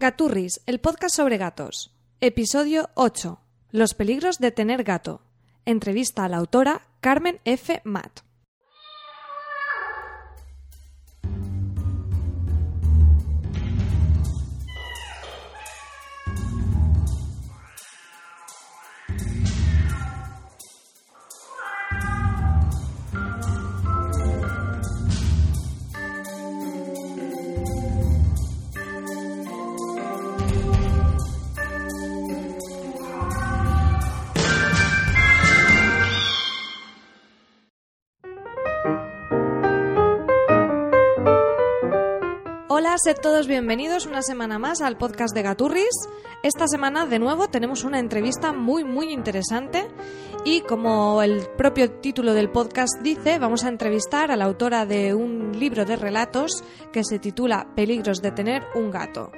Gaturris, el podcast sobre gatos. Episodio 8. Los peligros de tener gato. Entrevista a la autora Carmen F. Matt. Sed todos bienvenidos una semana más al podcast de Gaturris. Esta semana de nuevo tenemos una entrevista muy muy interesante y como el propio título del podcast dice, vamos a entrevistar a la autora de un libro de relatos que se titula Peligros de tener un gato.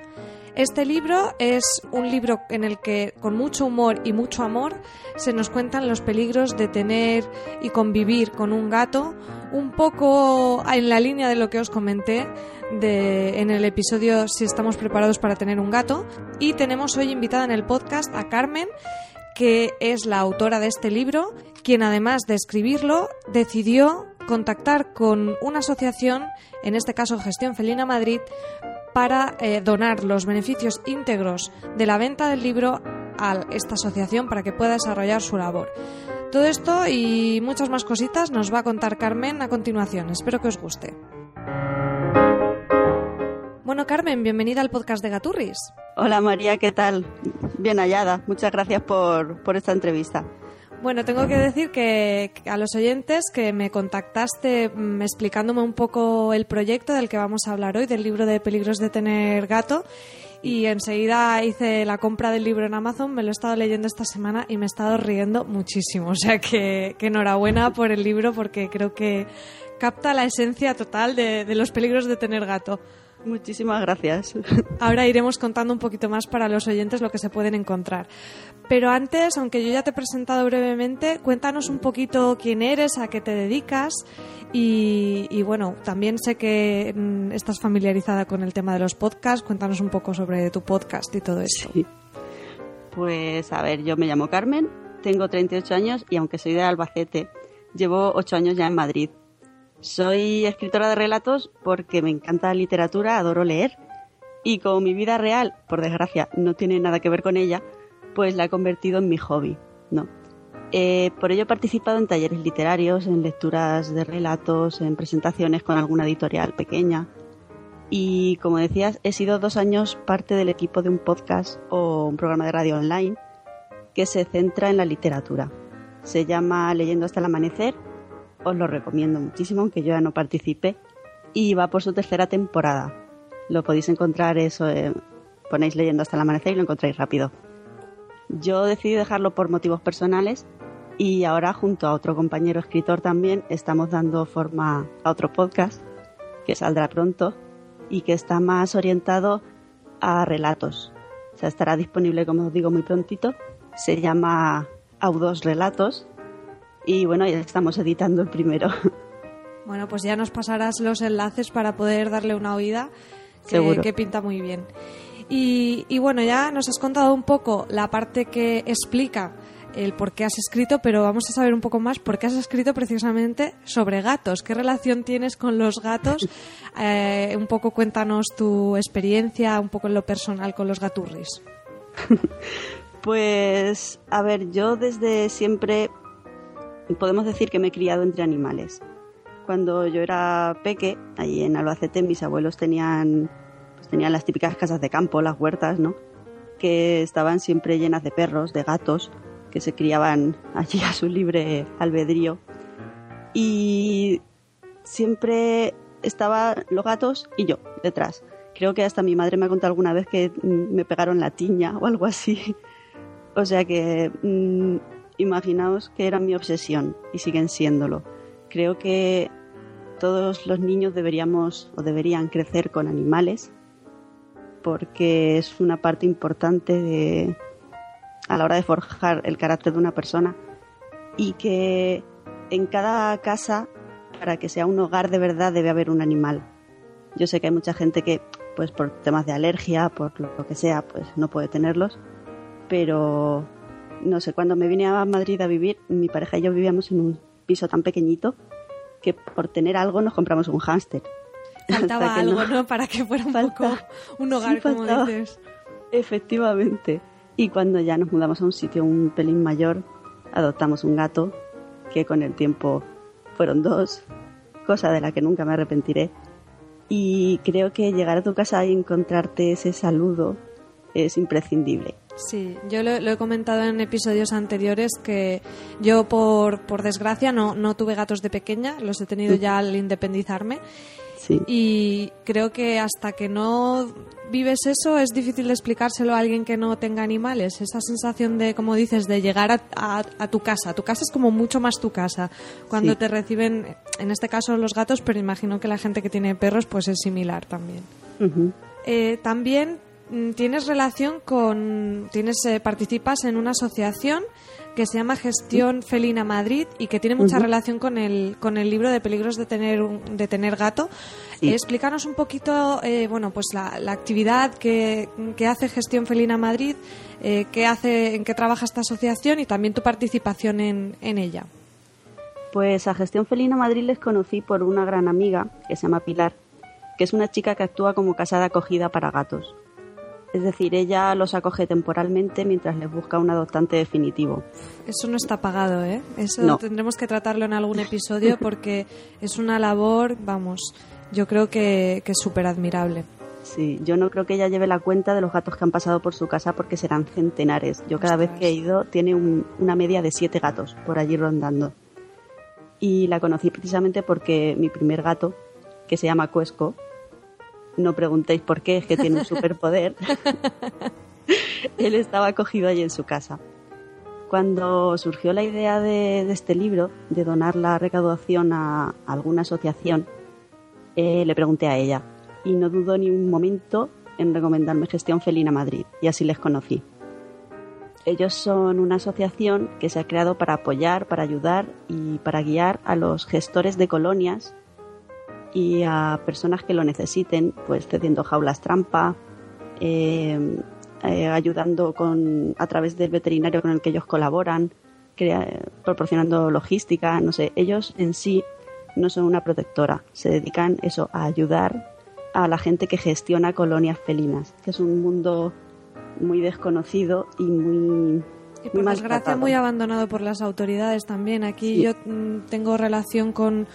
Este libro es un libro en el que con mucho humor y mucho amor se nos cuentan los peligros de tener y convivir con un gato, un poco en la línea de lo que os comenté de, en el episodio Si estamos preparados para tener un gato. Y tenemos hoy invitada en el podcast a Carmen, que es la autora de este libro, quien además de escribirlo decidió contactar con una asociación, en este caso Gestión Felina Madrid, para eh, donar los beneficios íntegros de la venta del libro a esta asociación para que pueda desarrollar su labor. Todo esto y muchas más cositas nos va a contar Carmen a continuación. Espero que os guste. Bueno, Carmen, bienvenida al podcast de Gaturris. Hola María, ¿qué tal? Bien hallada. Muchas gracias por, por esta entrevista. Bueno, tengo que decir que, a los oyentes que me contactaste mm, explicándome un poco el proyecto del que vamos a hablar hoy, del libro de peligros de tener gato. Y enseguida hice la compra del libro en Amazon, me lo he estado leyendo esta semana y me he estado riendo muchísimo. O sea que, enhorabuena por el libro porque creo que capta la esencia total de los peligros de tener gato. Muchísimas gracias. Ahora iremos contando un poquito más para los oyentes lo que se pueden encontrar. Pero antes, aunque yo ya te he presentado brevemente, cuéntanos un poquito quién eres, a qué te dedicas y, bueno, también sé que mm, estás familiarizada con el tema de los podcasts. Cuéntanos un poco sobre tu podcast y todo eso. Pues a ver, yo me llamo Carmen, tengo 38 años y aunque soy de Albacete, llevo 8 años ya en Madrid. Soy escritora de relatos porque me encanta la literatura, adoro leer. Y como mi vida real, por desgracia, no tiene nada que ver con ella, pues la he convertido en mi hobby, ¿no? Eh, por ello he participado en talleres literarios, en lecturas de relatos, en presentaciones con alguna editorial pequeña. Y como decías, he sido dos años parte del equipo de un podcast o un programa de radio online que se centra en la literatura. Se llama Leyendo hasta el amanecer os lo recomiendo muchísimo, aunque yo ya no participe. Y va por su tercera temporada. Lo podéis encontrar eso, ponéis leyendo hasta el amanecer y lo encontráis rápido. Yo decidí dejarlo por motivos personales y ahora junto a otro compañero escritor también estamos dando forma a otro podcast que saldrá pronto y que está más orientado a relatos. O sea, estará disponible, como os digo, muy prontito. Se llama Audos Relatos y bueno, ya estamos editando el primero. Bueno, pues ya nos pasarás los enlaces para poder darle una oída, que, que pinta muy bien. Y, y, bueno, ya nos has contado un poco la parte que explica el por qué has escrito, pero vamos a saber un poco más por qué has escrito precisamente sobre gatos. ¿Qué relación tienes con los gatos? Eh, un poco cuéntanos tu experiencia, un poco en lo personal con los gaturris. Pues, a ver, yo desde siempre podemos decir que me he criado entre animales. Cuando yo era peque, allí en Albacete, mis abuelos tenían, tenían las típicas casas de campo, las huertas, ¿no? Que estaban siempre llenas de perros, de gatos, que se criaban allí a su libre albedrío. Y siempre estaban los gatos y yo detrás, creo que hasta mi madre me ha contado alguna vez que mm, me pegaron la tiña o algo así. O sea que mm, imaginaos que era mi obsesión y siguen siéndolo. Creo que todos los niños deberíamos o deberían crecer con animales porque es una parte importante de, a la hora de forjar el carácter de una persona y que en cada casa, para que sea un hogar de verdad, debe haber un animal. Yo sé que hay mucha gente que, pues por temas de alergia, por lo que sea, pues no puede tenerlos, pero no sé, cuando me vine a Madrid a vivir, mi pareja y yo vivíamos en un piso tan pequeñito que por tener algo nos compramos un hámster. Faltaba algo, no... Para que fuera un poco un hogar, como dices. Efectivamente. Y cuando ya nos mudamos a un sitio un pelín mayor, adoptamos un gato, que con el tiempo fueron dos, cosa de la que nunca me arrepentiré. Y creo que llegar a tu casa y encontrarte ese saludo es imprescindible. Sí, yo lo, he comentado en episodios anteriores que yo por, por desgracia no, no tuve gatos de pequeña, los he tenido ya al independizarme y creo que hasta que no vives eso es difícil de explicárselo a alguien que no tenga animales. Esa sensación de, como dices, de llegar a, tu casa. Tu casa es como mucho más tu casa. Cuando te reciben, en este caso los gatos, pero imagino que la gente que tiene perros pues es similar también. Eh, también mm, tienes relación con, tienes eh, participas en una asociación que se llama Gestión Felina Madrid y que tiene mucha relación con el, con el libro de peligros de tener, de tener gato. explícanos un poquito, eh, bueno, pues la, la actividad que, que, hace Gestión Felina Madrid, eh, qué hace, en qué trabaja esta asociación y también tu participación en, en ella. Pues a Gestión Felina Madrid les conocí por una gran amiga que se llama Pilar, que es una chica que actúa como casada acogida para gatos. Es decir, ella los acoge temporalmente mientras les busca un adoptante definitivo. Eso no está pagado, ¿eh? Eso tendremos que tratarlo en algún episodio porque es una labor, vamos, yo creo que, es súper admirable. Sí, yo no creo que ella lleve la cuenta de los gatos que han pasado por su casa porque serán centenares. Yo cada vez que he ido tiene una media de siete gatos por allí rondando. Y la conocí precisamente porque mi primer gato, que se llama Cuesco, no preguntéis por qué, es que tiene un superpoder. Él estaba acogido allí en su casa. Cuando surgió la idea de, este libro, de donar la recaudación a, alguna asociación, eh, le pregunté a ella y no dudó ni un momento en recomendarme Gestión Felina Madrid y así les conocí. Ellos son una asociación que se ha creado para apoyar, para ayudar y para guiar a los gestores de colonias y a personas que lo necesiten, pues cediendo jaulas trampa, eh, eh, ayudando con, a través del veterinario con el que ellos colaboran, proporcionando logística, no sé, ellos en sí no son una protectora, se dedican eso a ayudar a la gente que gestiona colonias felinas, que es un mundo muy desconocido y muy y por desgracia muy abandonado por las autoridades también. Aquí yo mm, tengo relación con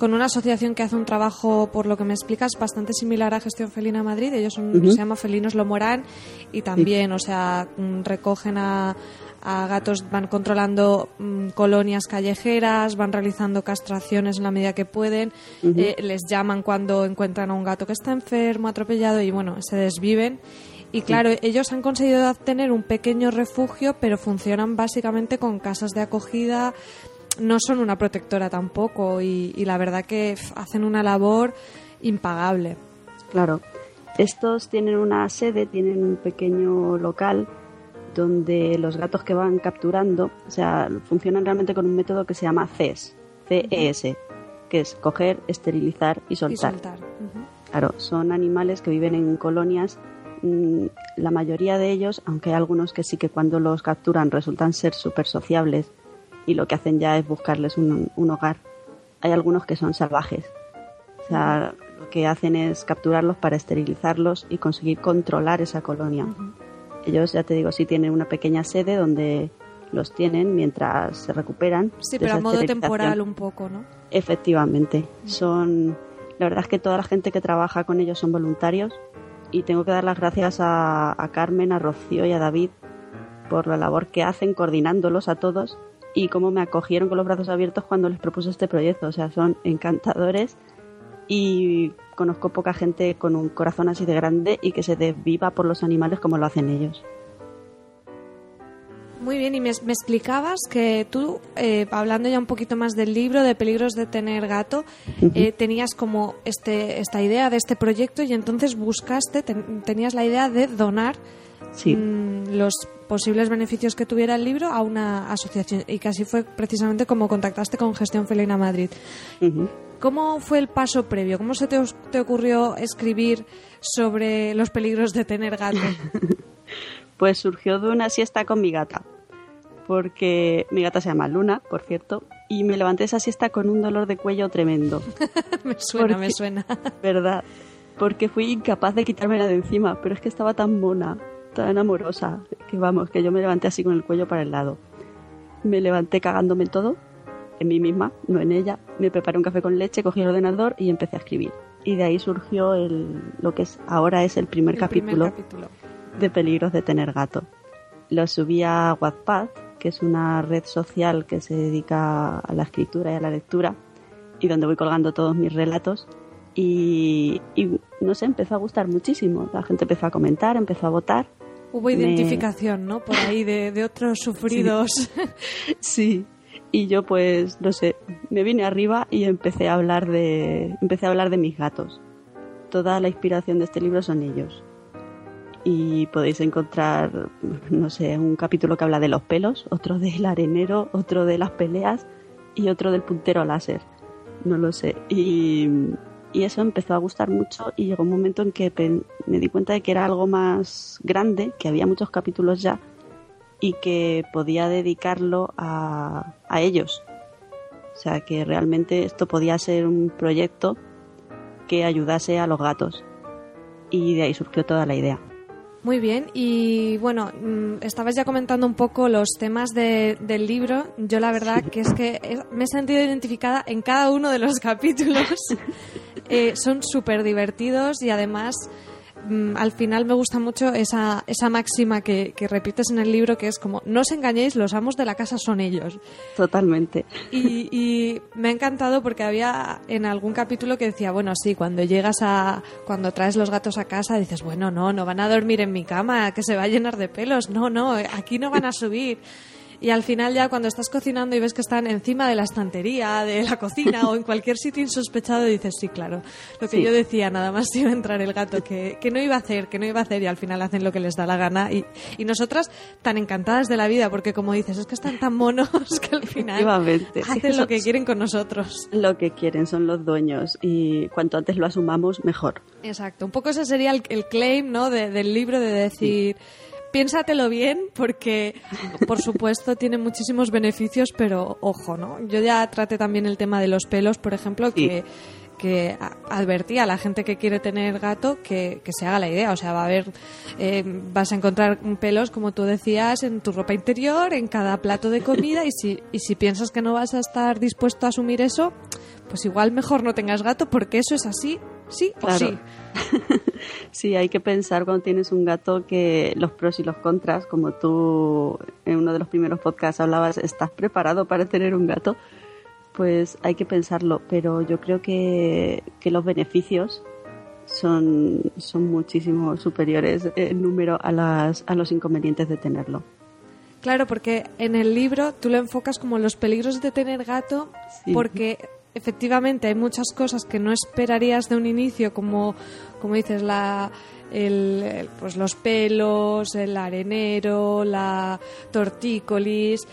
con una asociación que hace un trabajo, por lo que me explicas, bastante similar a Gestión Felina Madrid. Ellos son, se llama Felinos Lomorán y también, o sea, mm, recogen a, gatos, van controlando mm, colonias callejeras, van realizando castraciones en la medida que pueden, eh, les llaman cuando encuentran a un gato que está enfermo, atropellado y bueno, se desviven. Y claro, ellos han conseguido tener un pequeño refugio, pero funcionan básicamente con casas de acogida, no son una protectora tampoco y, la verdad que hacen una labor impagable. Claro. Estos tienen una sede, tienen un pequeño local donde los gatos que van capturando, o sea, funcionan realmente con un método que se llama CES, CES, que es coger, esterilizar y soltar. Claro, son animales que viven en colonias. Mm, la mayoría de ellos, aunque hay algunos que sí que cuando los capturan resultan ser súper sociables y lo que hacen ya es buscarles un, hogar. Hay algunos que son salvajes. O sea, lo que hacen es capturarlos para esterilizarlos y conseguir controlar esa colonia. Ellos, ya te digo, sí tienen una pequeña sede donde los tienen mientras se recuperan. Sí, pero a modo temporal un poco, ¿no? Efectivamente. Son. La verdad es que toda la gente que trabaja con ellos son voluntarios y tengo que dar las gracias a, a Carmen, a Rocío y a David por la labor que hacen coordinándolos a todos y cómo me acogieron con los brazos abiertos cuando les propuse este proyecto. O sea, son encantadores y conozco poca gente con un corazón así de grande y que se desviva por los animales como lo hacen ellos. Muy bien, y me, explicabas que tú, eh, hablando ya un poquito más del libro, de peligros de tener gato, eh, tenías como este, esta idea de este proyecto y entonces buscaste, tenías la idea de donar mm, los posibles beneficios que tuviera el libro a una asociación y así fue precisamente como contactaste con Gestión Felina Madrid. ¿Cómo fue el paso previo? ¿Cómo se te, te ocurrió escribir sobre los peligros de tener gato? Pues surgió de una siesta con mi gata, porque mi gata se llama Luna, por cierto, y me levanté esa siesta con un dolor de cuello tremendo. me suena, me suena. ¿Verdad? Porque fui incapaz de quitármela de encima, pero es que estaba tan mona, tan amorosa, que vamos, que yo me levanté así con el cuello para el lado. Me levanté cagándome todo, en mí misma, no en ella. Me preparé un café con leche, cogí el ordenador y empecé a escribir. Y de ahí surgió el, lo que es ahora es el primer, capítulo, primer capítulo de peligros de tener gato. Lo subí a Wattpad, que es una red social que se dedica a la escritura y a la lectura, y donde voy colgando todos mis relatos. Y, no sé, empezó a gustar muchísimo. La gente empezó a comentar, empezó a votar. Hubo identificación, ¿no? Por ahí de, otros sufridos. Sí. Y yo, pues, no sé, me vine arriba y empecé a hablar de, empecé a hablar de mis gatos. Toda la inspiración de este libro son ellos y podéis encontrar, no sé, un capítulo que habla de los pelos, otro del arenero, otro de las peleas y otro del puntero láser. No lo sé. Y, eso empezó a gustar mucho y llegó un momento en que me di cuenta de que era algo más grande, que había muchos capítulos ya y que podía dedicarlo a, a ellos. O sea, que realmente esto podía ser un proyecto que ayudase a los gatos. Y de ahí surgió toda la idea. Muy bien, y bueno, mm, estabas ya comentando un poco los temas de, del libro. Yo la verdad que es que me he sentido identificada en cada uno de los capítulos. Eh, son súper divertidos y además Mm, al final me gusta mucho esa, esa máxima que, repites en el libro, que es como, no os engañéis, los amos de la casa son ellos. Totalmente. Y, me ha encantado porque había en algún capítulo que decía, bueno, sí, cuando llegas a, cuando traes los gatos a casa, dices, bueno, no, no van a dormir en mi cama, que se va a llenar de pelos, no, no, aquí no van a subir y al final ya cuando estás cocinando y ves que están encima de la estantería, de la cocina o en cualquier sitio insospechado, dices, sí, claro, lo que yo decía, nada más iba a entrar el gato, que, que, no iba a hacer, que no iba a hacer y al final hacen lo que les da la gana y, y nosotras tan encantadas de la vida porque como dices, es que están tan monos que al final hacen lo que quieren con nosotros. Lo que quieren son los dueños y cuanto antes lo asumamos, mejor. Exacto, un poco ese sería el, claim ¿no? del libro de decir piénsatelo bien porque, por supuesto, tiene muchísimos beneficios, pero ojo, ¿no? Yo ya traté también el tema de los pelos, por ejemplo, que, que advertí a la gente que quiere tener gato que, se haga la idea. O sea, va a haber, eh, vas a encontrar pelos, como tú decías, en tu ropa interior, en cada plato de comida, y si, y si piensas que no vas a estar dispuesto a asumir eso, pues igual mejor no tengas gato porque eso es así, sí o sí. sí, hay que pensar cuando tienes un gato que los pros y los contras, como tú en uno de los primeros podcasts hablabas, ¿estás preparado para tener un gato? Pues hay que pensarlo, pero yo creo que, los beneficios son, son muchísimo superiores en número a, las, a los inconvenientes de tenerlo. Claro, porque en el libro tú lo enfocas como los peligros de tener gato, porque efectivamente hay muchas cosas que no esperarías de un inicio, como, como dices, la, el, pues los pelos, el arenero, la tortícolis,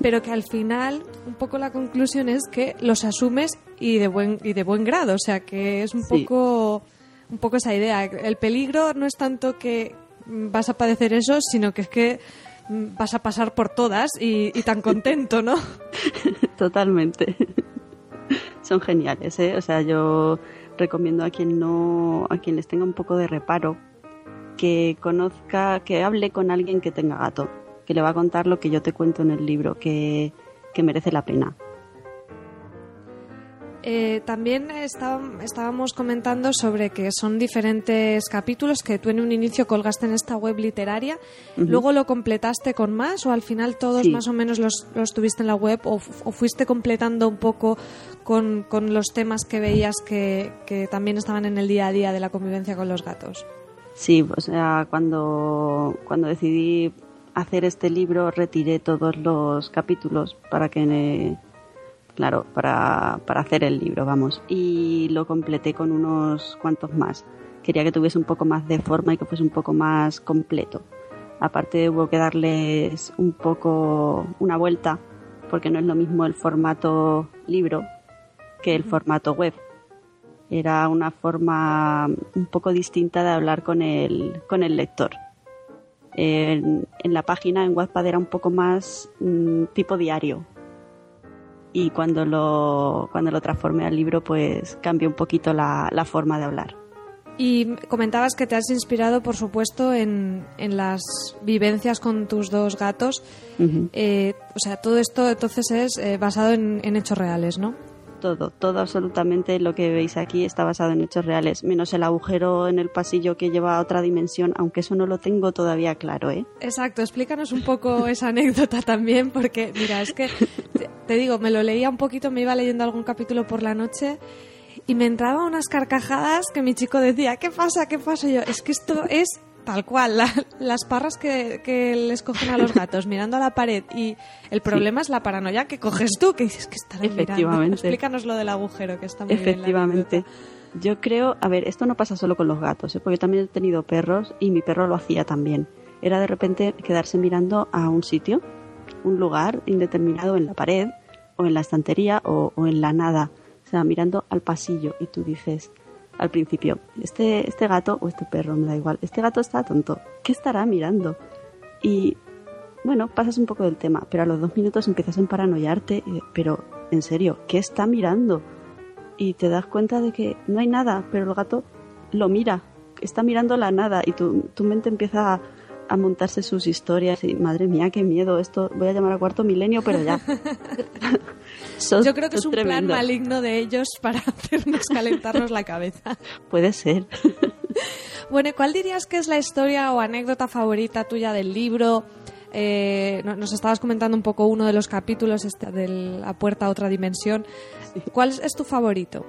pero que al final un poco la conclusión es que los asumes y de buen y de buen grado, o sea que es un poco un poco esa idea. El peligro no es tanto que vas a padecer eso, sino que es que vas a pasar por todas y, y tan contento, ¿no? Totalmente son geniales, ¿eh? O sea, yo recomiendo a quien no, a quien les tenga un poco de reparo, que conozca, que hable con alguien que tenga gato, que le va a contar lo que yo te cuento en el libro, que, merece la pena. Eh, también está- estábamos comentando sobre que son diferentes capítulos que tú en un inicio colgaste en esta web literaria, luego lo completaste con más o al final todos Sí. más o menos los, los tuviste en la web o, fu- o fuiste completando un poco con, con los temas que veías que, que también estaban en el día a día de la convivencia con los gatos. Sí, o sea, cuando, cuando decidí hacer este libro retiré todos los capítulos para que, claro, para, para hacer el libro, vamos, y lo completé con unos cuantos más. Quería que tuviese un poco más de forma y que fuese un poco más completo. Aparte hubo que darles un poco una vuelta, porque no es lo mismo el formato libro que el formato web era una forma un poco distinta de hablar con el, con el lector. En, en la página, en Wattpad, era un poco más mm, tipo diario. Y cuando lo, cuando lo transformé al libro, pues cambió un poquito la, la forma de hablar. Y comentabas que te has inspirado, por supuesto, en, en las vivencias con tus dos gatos. Ujú. Eh, o sea, todo esto entonces es eh, basado en, en hechos reales, ¿no? Todo, todo absolutamente lo que veis aquí está basado en hechos reales, menos el agujero en el pasillo que lleva a otra dimensión, aunque eso no lo tengo todavía claro, ¿eh? Exacto, explícanos un poco esa anécdota también, porque mira, es que te, digo, me lo leía un poquito, me iba leyendo algún capítulo por la noche y me entraba unas carcajadas que mi chico decía, ¿qué pasa? ¿Qué pasa? Y yo, es que esto es tal cual, la- las parras que, que les cogen a los gatos mirando a la pared y el problema es la paranoia que coges tú, que dices que estarán mirando. Explícanos lo del agujero, que está muy Efectivamente. Yo creo, a ver, esto no pasa solo con los gatos, ¿eh? porque yo también he tenido perros y mi perro lo hacía también. Era de repente quedarse mirando a un sitio, un lugar indeterminado en la pared o en la estantería o, en la nada, o sea, mirando al pasillo y tú dices al principio, este, este gato o este perro, me da igual, este gato está tonto, ¿qué estará mirando? Y bueno, pasas un poco del tema, pero a los dos minutos empiezas a paranoiarte, pero en serio, ¿qué está mirando? Y te das cuenta de que no hay nada, pero el gato lo mira, está mirando la nada y tu, tu mente empieza a, a montarse sus historias y madre mía, qué miedo, esto voy a llamar a cuarto milenio, pero ya. Sos- Yo creo que es un plan tremendo. maligno de ellos para hacernos calentarnos la cabeza. Puede ser. Bueno, ¿y ¿cuál dirías que es la historia o anécdota favorita tuya del libro? Eh, no- nos estabas comentando un poco uno de los capítulos este, de La puerta a otra dimensión. ¿Cuál es tu favorito?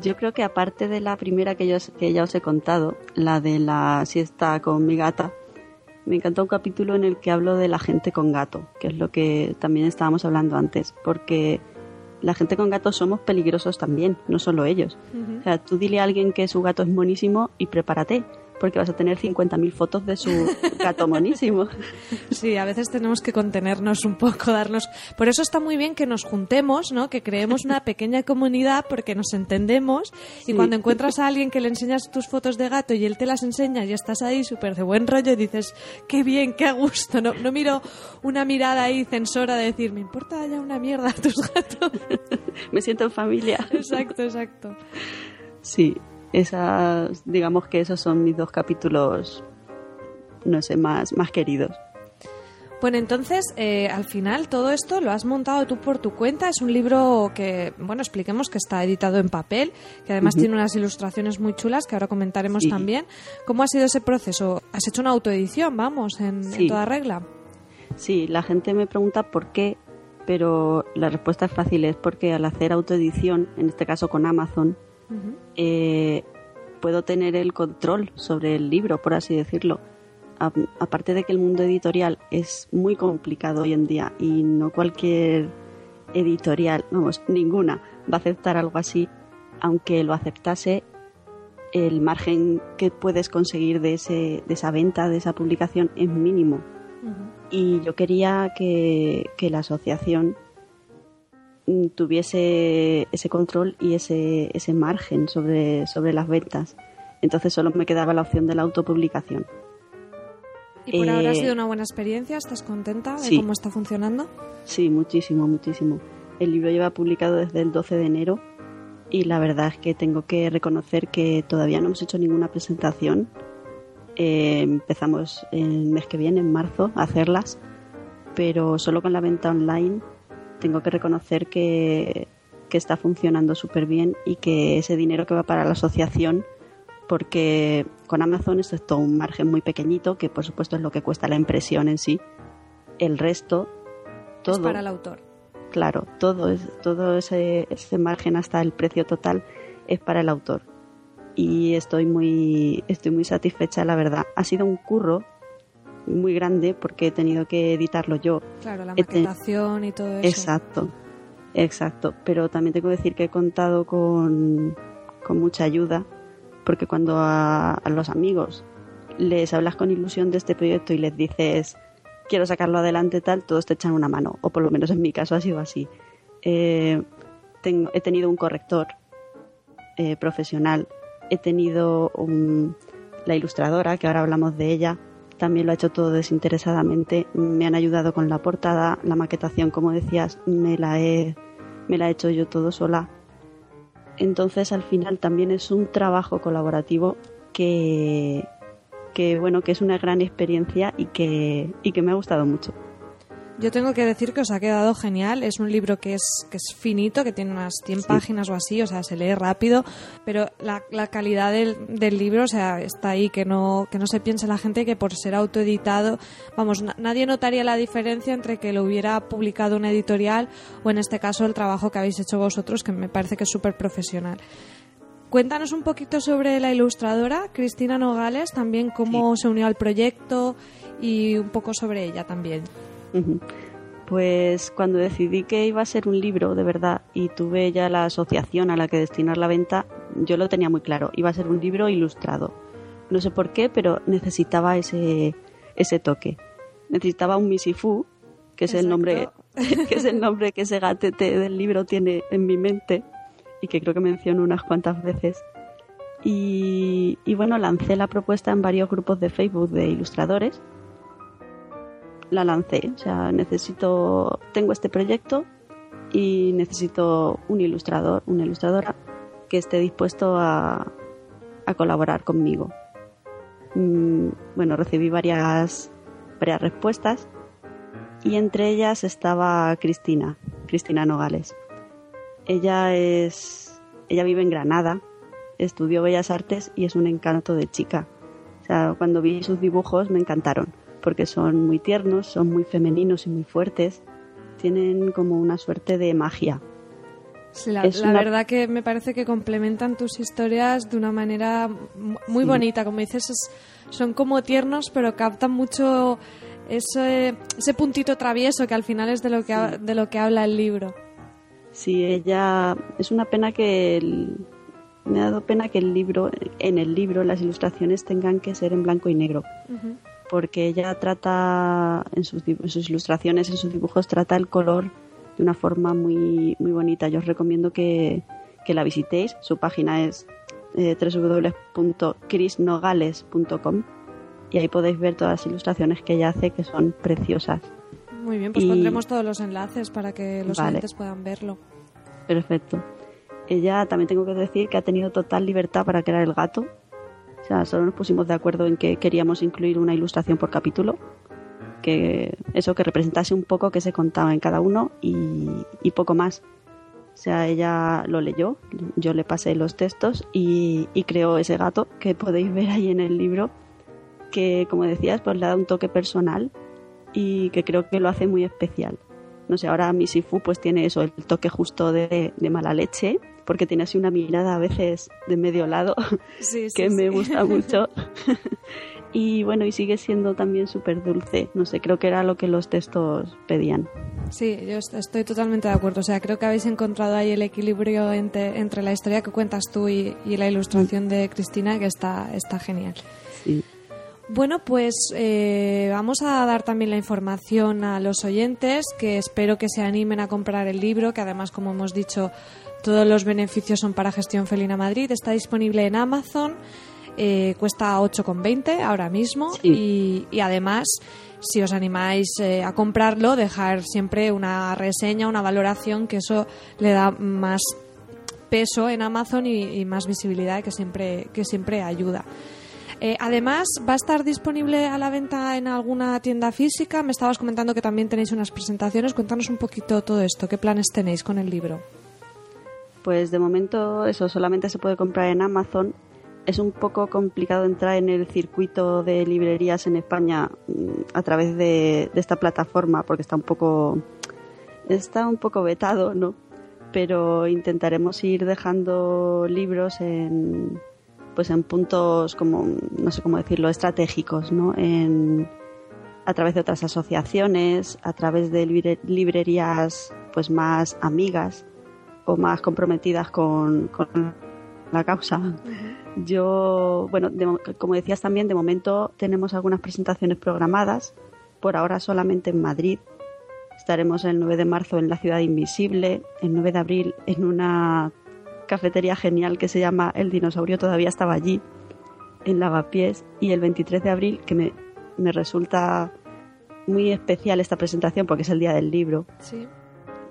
Yo creo que aparte de la primera que, yo, que ya os he contado, la de la siesta con mi gata, me encantó un capítulo en el que hablo de la gente con gato, que es lo que también estábamos hablando antes, porque la gente con gato somos peligrosos también, no solo ellos. O sea, tú dile a alguien que su gato es monísimo y prepárate, porque vas a tener 50.000 fotos de su gato monísimo. Sí, a veces tenemos que contenernos un poco, darnos. Por eso está muy bien que nos juntemos, ¿no? Que creemos una pequeña comunidad porque nos entendemos. Y cuando encuentras a alguien que le enseñas tus fotos de gato y él te las enseña y estás ahí súper de buen rollo y dices, qué bien, qué a gusto. No, no miro una mirada ahí censora de decir, me importa ya una mierda tus gatos. me siento en familia. exacto, exacto. Sí, esas, digamos que esos son mis dos capítulos, no sé, más, más queridos. Bueno, entonces, eh, al final, todo esto lo has montado tú por tu cuenta. Es un libro que, bueno, expliquemos que está editado en papel, que además tiene unas ilustraciones muy chulas que ahora comentaremos Sí. también. ¿Cómo ha sido ese proceso? ¿Has hecho una autoedición, vamos, en, en toda regla? Sí, la gente me pregunta por qué, pero la respuesta es fácil, es porque al hacer autoedición, en este caso con Amazon, Eh, puedo tener el control sobre el libro, por así decirlo. A- aparte de que el mundo editorial es muy complicado hoy en día y no cualquier editorial, vamos, ninguna va a aceptar algo así, aunque lo aceptase, el margen que puedes conseguir de, ese, de esa venta, de esa publicación, es mínimo. Y yo quería que, que la asociación tuviese ese control y ese, ese margen sobre, sobre las ventas. Entonces solo me quedaba la opción de la autopublicación. ¿Y por ahora ha Eh, sido una buena experiencia? ¿Estás contenta de cómo está funcionando? Sí, muchísimo, muchísimo. El libro lleva publicado desde el 12 de enero y la verdad es que tengo que reconocer que todavía no hemos hecho ninguna presentación. Eh, empezamos el mes que viene, en marzo, a hacerlas, pero solo con la venta online tengo que reconocer que que está funcionando súper bien y que ese dinero que va para la asociación, porque con Amazon esto es todo un margen muy pequeñito, que por supuesto es lo que cuesta la impresión en sí, el resto, todo... Es para el autor. Claro, todo, todo ese, ese margen hasta el precio total es para el autor. Y estoy muy, estoy muy satisfecha, la verdad. Ha sido un curro muy grande porque he tenido que editarlo yo. Claro, la maquetación y todo eso. Exacto, exacto. Pero también tengo que decir que he contado con, con mucha ayuda porque cuando a, a los amigos les hablas con ilusión de este proyecto y les dices quiero sacarlo adelante tal, todos te echan una mano, o por lo menos en mi caso ha sido así. Eh, tengo, he tenido un corrector eh, profesional, he tenido un, la ilustradora, que ahora hablamos de ella, también lo ha hecho todo desinteresadamente, me han ayudado con la portada, la maquetación, como decías, me la he, me la he hecho yo todo sola. Entonces al final también es un trabajo colaborativo que, que bueno, que es una gran experiencia y que, y que me ha gustado mucho. Yo tengo que decir que os ha quedado genial. Es un libro que es, que es finito, que tiene unas 100 Sí. páginas o así, o sea, se lee rápido, pero la, la calidad del, del libro, o sea, está ahí, que no, que no se piense la gente que por ser autoeditado, vamos, na- nadie notaría la diferencia entre que lo hubiera publicado una editorial o en este caso el trabajo que habéis hecho vosotros, que me parece que es súper profesional. Cuéntanos un poquito sobre la ilustradora, Cristina Nogales, también cómo se unió al proyecto y un poco sobre ella también. Pues cuando decidí que iba a ser un libro de verdad y tuve ya la asociación a la que destinar la venta, yo lo tenía muy claro, iba a ser un libro ilustrado. No sé por qué, pero necesitaba ese, ese toque. Necesitaba un Misifu, que es el nombre que es el nombre que ese gatete del libro tiene en mi mente y que creo que menciono unas cuantas veces. Y, y bueno, lancé la propuesta en varios grupos de Facebook de ilustradores. La lancé, o sea, necesito, tengo este proyecto y necesito un ilustrador, una ilustradora que esté dispuesto a, a colaborar conmigo. Mm, bueno, recibí varias, varias respuestas y entre ellas estaba Cristina, Cristina Nogales. Ella es, ella vive en Granada, estudió Bellas Artes y es un encanto de chica. O sea, cuando vi sus dibujos me encantaron, porque son muy tiernos, son muy femeninos y muy fuertes, tienen como una suerte de magia. Sí, la, la una- verdad que me parece que complementan tus historias de una manera mu- muy Sí. bonita. Como dices, es- son como tiernos, pero captan mucho ese, ese puntito travieso que al final es de lo que, ha- de lo que habla el libro. Sí, ella es una pena que el- me ha dado pena que el libro, en el libro, las ilustraciones tengan que ser en blanco y negro. Ujú. Porque ella trata en sus, en sus ilustraciones, en sus dibujos, trata el color de una forma muy, muy bonita. Yo os recomiendo que, que la visitéis. Su página es eh, www.chrisnogales.com y ahí podéis ver todas las ilustraciones que ella hace que son preciosas. Muy bien, pues Y- pondremos todos los enlaces para que los Vale. oyentes puedan verlo. Perfecto. Ella también tengo que decir que ha tenido total libertad para crear el gato. O sea, solo nos pusimos de acuerdo en que queríamos incluir una ilustración por capítulo. Que eso que representase un poco que se contaba en cada uno y, poco más. O sea, ella lo leyó, yo le pasé los textos y, creó ese gato que podéis ver ahí en el libro. Que, como decías, pues le da un toque personal y que creo que lo hace muy especial no sé, ahora mi Sifu pues tiene eso, el toque justo de mala leche, porque tiene así una mirada a veces de medio lado Sí, sí, que me gusta mucho. y bueno, y sigue siendo también súper dulce, no sé, creo que era lo que los textos pedían. Sí, yo est- estoy totalmente de acuerdo. O sea, creo que habéis encontrado ahí el equilibrio entre, entre la historia que cuentas tú y, y la ilustración de Cristina, que está, está genial. Sí. Bueno, pues eh, vamos a dar también la información a los oyentes, que espero que se animen a comprar el libro, que además, como hemos dicho, todos los beneficios son para Gestión Felina Madrid. Está disponible en Amazon, eh, cuesta 8,20 ahora mismo y, y además, si os animáis eh, a comprarlo, dejar siempre una reseña, una valoración, que eso le da más peso en Amazon y, y más visibilidad que siempre, que siempre ayuda. Eh, además, va a estar disponible a la venta en alguna tienda física. Me estabas comentando que también tenéis unas presentaciones. Cuéntanos un poquito todo esto. ¿Qué planes tenéis con el libro? Pues de momento eso solamente se puede comprar en Amazon. Es un poco complicado entrar en el circuito de librerías en España mm, a través de, esta plataforma porque está un poco está un poco vetado, ¿no? Pero intentaremos ir dejando libros en pues en puntos como no sé cómo decirlo estratégicos, ¿no? En a través de otras asociaciones, a través de librerías pues más amigas o más comprometidas con, la causa. Yo, bueno, como decías también, de momento tenemos algunas presentaciones programadas, por ahora solamente en Madrid. Estaremos el 9 de marzo en la Ciudad Invisible, el 9 de abril en una cafetería genial que se llama El Dinosaurio, todavía estaba allí, en Lavapiés, y el 23 de abril, que me me resulta muy especial esta presentación porque es el día del libro.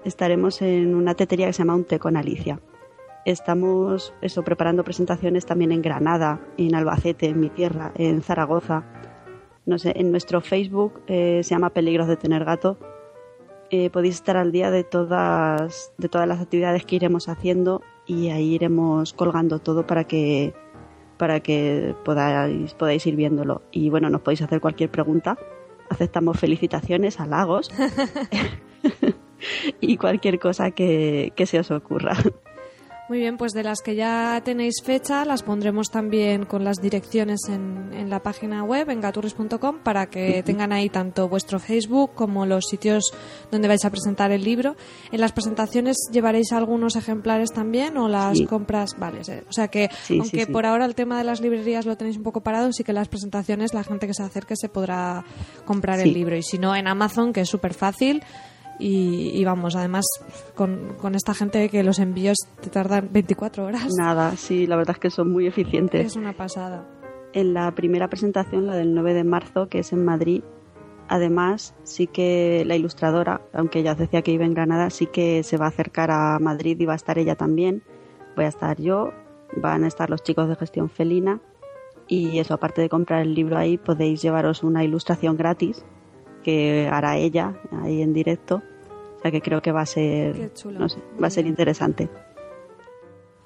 Estaremos en una tetería que se llama Un té con Alicia. Estamos eso, preparando presentaciones también en Granada, en Albacete, en mi tierra, en Zaragoza. No sé, en nuestro Facebook eh, se llama Peligros de tener gato. Eh, podéis estar al día de todas, de todas las actividades que iremos haciendo y ahí iremos colgando todo para que para que podáis, podáis ir viéndolo. Y bueno, nos podéis hacer cualquier pregunta. Aceptamos felicitaciones, halagos y cualquier cosa que, que se os ocurra. Muy bien, pues de las que ya tenéis fecha, las pondremos también con las direcciones en, en la página web, en gaturris.com, para que tengan ahí tanto vuestro Facebook como los sitios donde vais a presentar el libro. En las presentaciones llevaréis algunos ejemplares también o las compras, vale, o sea que aunque por ahora el tema de las librerías lo tenéis un poco parado, sí que las presentaciones la gente que se acerque se podrá comprar el libro. Y si no en Amazon, que es súper fácil y, vamos, además con, con, esta gente que los envíos te tardan 24 horas. Nada, sí, la verdad es que son muy eficientes. Es una pasada. En la primera presentación, la del 9 de marzo, que es en Madrid, además sí que la ilustradora, aunque ella decía que iba en Granada, sí que se va a acercar a Madrid y va a estar ella también. Voy a estar yo, van a estar los chicos de gestión felina y eso, aparte de comprar el libro ahí, podéis llevaros una ilustración gratis que hará ella ahí en directo. Sea que creo que va a ser, no sé, va a ser interesante.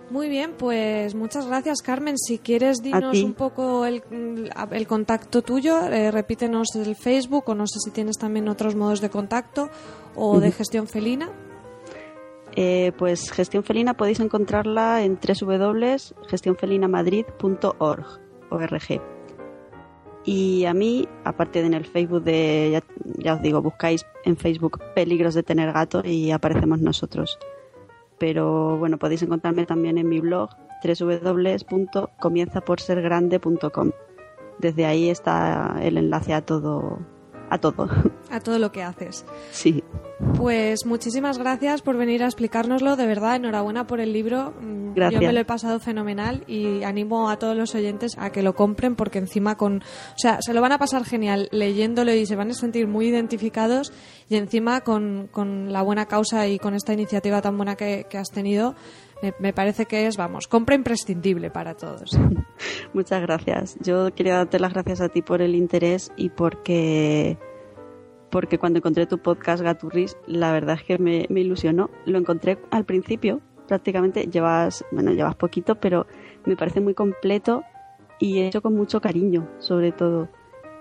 Muy bien, pues muchas gracias Carmen. Si quieres dinos un poco el, el contacto tuyo, eh, repítenos el Facebook o no sé si tienes también otros modos de contacto o de gestión felina. Eh, pues gestión felina podéis encontrarla en www.gestionfelinamadrid.org. Y a mí, aparte de en el Facebook de, ya, os digo, buscáis en Facebook peligros de tener gato y aparecemos nosotros. Pero bueno, podéis encontrarme también en mi blog www.comienzaporsergrande.com. Desde ahí está el enlace a todo, a todo. A todo lo que haces. Sí. Pues muchísimas gracias por venir a explicárnoslo. De verdad, enhorabuena por el libro. Gracias. Mm, yo me lo he pasado fenomenal y animo a todos los oyentes a que lo compren porque encima con, o sea, se lo van a pasar genial leyéndolo y se van a sentir muy identificados y encima con, con la buena causa y con esta iniciativa tan buena que, que has tenido. Me, parece que es, vamos, compra imprescindible para todos. Muchas gracias. Yo quería darte las gracias a ti por el interés y porque porque cuando encontré tu podcast Gaturris, la verdad es que me, me, ilusionó. Lo encontré al principio, prácticamente llevas, bueno, llevas poquito, pero me parece muy completo y hecho con mucho cariño, sobre todo.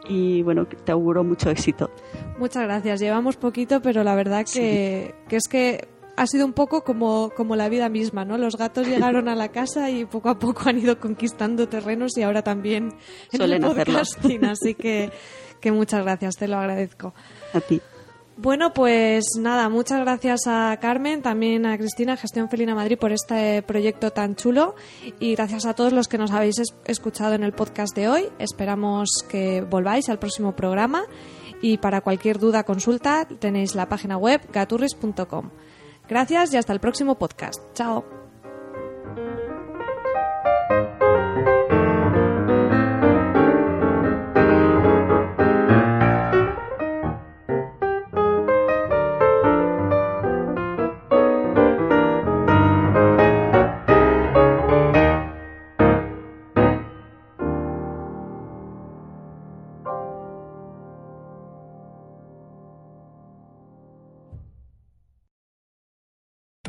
Y bueno, te auguro mucho éxito. Muchas gracias. Llevamos poquito, pero la verdad que, que es que ha sido un poco como, como la vida misma, ¿no? Los gatos llegaron a la casa y poco a poco han ido conquistando terrenos y ahora también en Suelen el podcasting, así que, que muchas gracias, te lo agradezco. A ti. Bueno, pues nada, muchas gracias a Carmen, también a Cristina, Gestión Felina Madrid, por este proyecto tan chulo y gracias a todos los que nos habéis escuchado en el podcast de hoy. Esperamos que volváis al próximo programa y para cualquier duda consulta tenéis la página web gaturris.com. Gracias y hasta el próximo podcast. Chao.